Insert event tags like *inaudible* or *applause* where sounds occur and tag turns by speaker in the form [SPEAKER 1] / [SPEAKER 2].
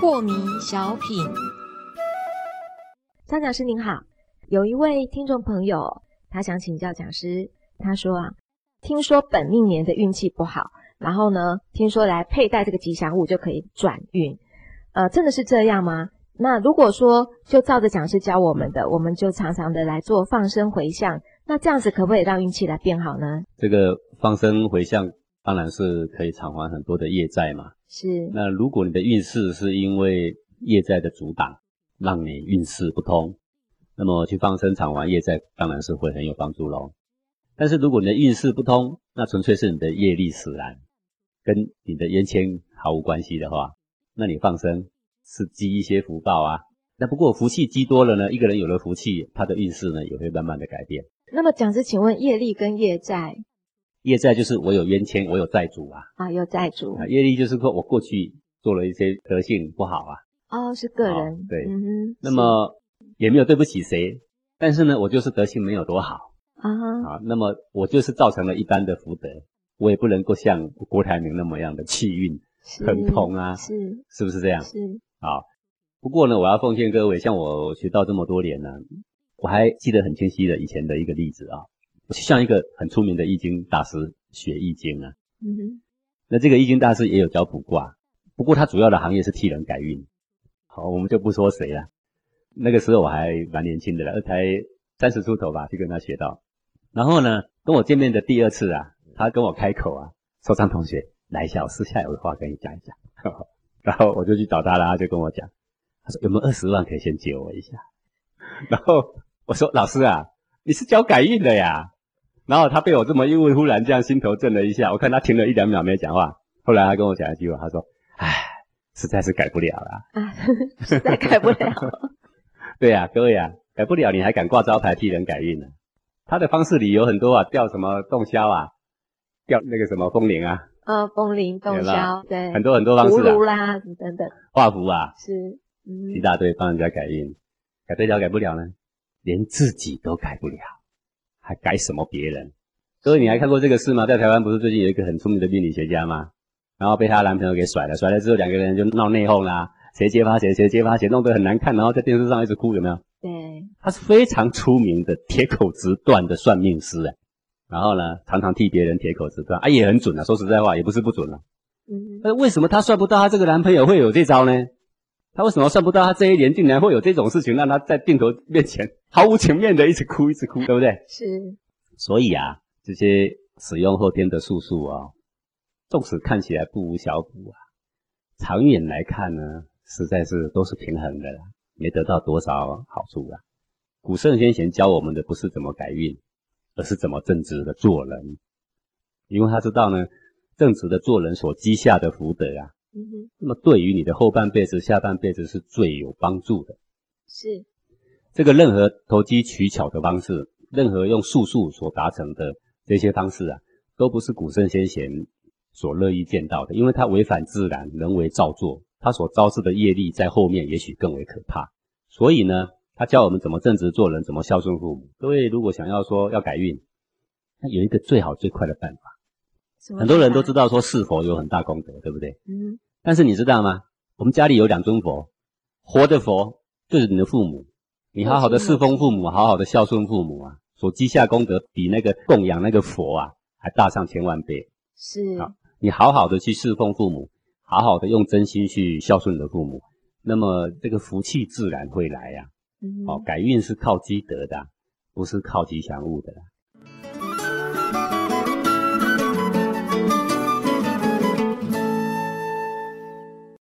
[SPEAKER 1] 破迷小品，张讲师您好，有一位听众朋友，他想请教讲师，他说啊，听说本命年的运气不好，然后呢，听说来佩戴这个吉祥物就可以转运，呃，真的是这样吗？那如果说就照着讲师教我们的，我们就常常的来做放生回向，那这样子可不可以让运气来变好呢？
[SPEAKER 2] 这个放生回向当然是可以偿还很多的业债嘛。
[SPEAKER 1] 是。
[SPEAKER 2] 那如果你的运势是因为业债的阻挡，让你运势不通，那么去放生偿还业债，当然是会很有帮助喽。但是如果你的运势不通，那纯粹是你的业力使然，跟你的冤亲毫无关系的话，那你放生。是积一些福报啊，那不过福气积多了呢，一个人有了福气，他的运势呢也会慢慢的改变。
[SPEAKER 1] 那么讲师，请问业力跟业债？
[SPEAKER 2] 业债就是我有冤亲，我有债主啊。
[SPEAKER 1] 啊，有债主。
[SPEAKER 2] 啊，业力就是说我过去做了一些德性不好啊。
[SPEAKER 1] 哦，是个人。
[SPEAKER 2] 对。嗯哼。那么也没有对不起谁，但是呢，我就是德性没有多好啊。啊，那么我就是造成了一般的福德，我也不能够像郭台铭那么样的气运亨通啊。是。是不是这样？
[SPEAKER 1] 是。
[SPEAKER 2] 好，不过呢，我要奉劝各位，像我学到这么多年呢，我还记得很清晰的以前的一个例子啊，我向一个很出名的易经大师学易经啊。嗯哼。那这个易经大师也有教卜卦，不过他主要的行业是替人改运。好，我们就不说谁了。那个时候我还蛮年轻的了，才三十出头吧，就跟他学到。然后呢，跟我见面的第二次啊，他跟我开口啊，说张同学来一下，我私下有话跟你讲一讲。*laughs* 然后我就去找他了，他就跟我讲，他说有没有二十万可以先借我一下？*laughs* 然后我说老师啊，你是教改运的呀。然后他被我这么一问，忽然这样心头震了一下。我看他停了一两秒没讲话，后来他跟我讲一句话，他说：“唉，实在是改不了了。”啊，*laughs*
[SPEAKER 1] 实在改不了。*laughs*
[SPEAKER 2] 对呀，各位啊，改不了你还敢挂招牌替人改运呢？他的方式里有很多啊，吊什么洞箫啊，吊那个什么风铃啊。
[SPEAKER 1] 呃，风铃、洞箫，对，
[SPEAKER 2] 很多很多方式啊，
[SPEAKER 1] 葫芦啦等等，
[SPEAKER 2] 画符啊，
[SPEAKER 1] 是，
[SPEAKER 2] 一大堆帮人家改运，改得了改不了呢？连自己都改不了，还改什么别人？各位，你还看过这个事吗？在台湾不是最近有一个很出名的命理学家吗？然后被她男朋友给甩了，甩了之后两个人就闹内讧啦，谁揭发谁，谁揭发谁，弄得很难看，然后在电视上一直哭，有没有？
[SPEAKER 1] 对，
[SPEAKER 2] 他是非常出名的铁口直断的算命师哎。然后呢，常常替别人铁口直断，啊，也很准啊。说实在话，也不是不准啊。嗯，那为什么他算不到他这个男朋友会有这招呢？他为什么算不到他这一年竟然会有这种事情，让他在镜头面前 *laughs* 毫无情面的一直哭，一直哭，对不对？
[SPEAKER 1] 是。
[SPEAKER 2] 所以啊，这些使用后天的术数啊，纵使看起来不无小补啊，长远来看呢，实在是都是平衡的啦，没得到多少好处啊。古圣先贤教我们的不是怎么改运。而是怎么正直的做人，因为他知道呢，正直的做人所积下的福德啊，嗯哼，那么对于你的后半辈子、下半辈子是最有帮助的。
[SPEAKER 1] 是，
[SPEAKER 2] 这个任何投机取巧的方式，任何用术数所达成的这些方式啊，都不是古圣先贤所乐意见到的，因为它违反自然，人为造作，它所招致的业力在后面也许更为可怕。所以呢。他教我们怎么正直做人，怎么孝顺父母。各位如果想要说要改运，那有一个最好最快的办法。很多人都知道说侍佛有很大功德，对不对？嗯。但是你知道吗？我们家里有两尊佛，活的佛就是你的父母。你好好的侍奉父母，好好的孝顺父母啊，所积下功德比那个供养那个佛啊还大上千万倍。
[SPEAKER 1] 是。
[SPEAKER 2] 啊，你好好的去侍奉父母，好好的用真心去孝顺你的父母，那么这个福气自然会来呀。哦，改运是靠积德的，不是靠吉祥物的。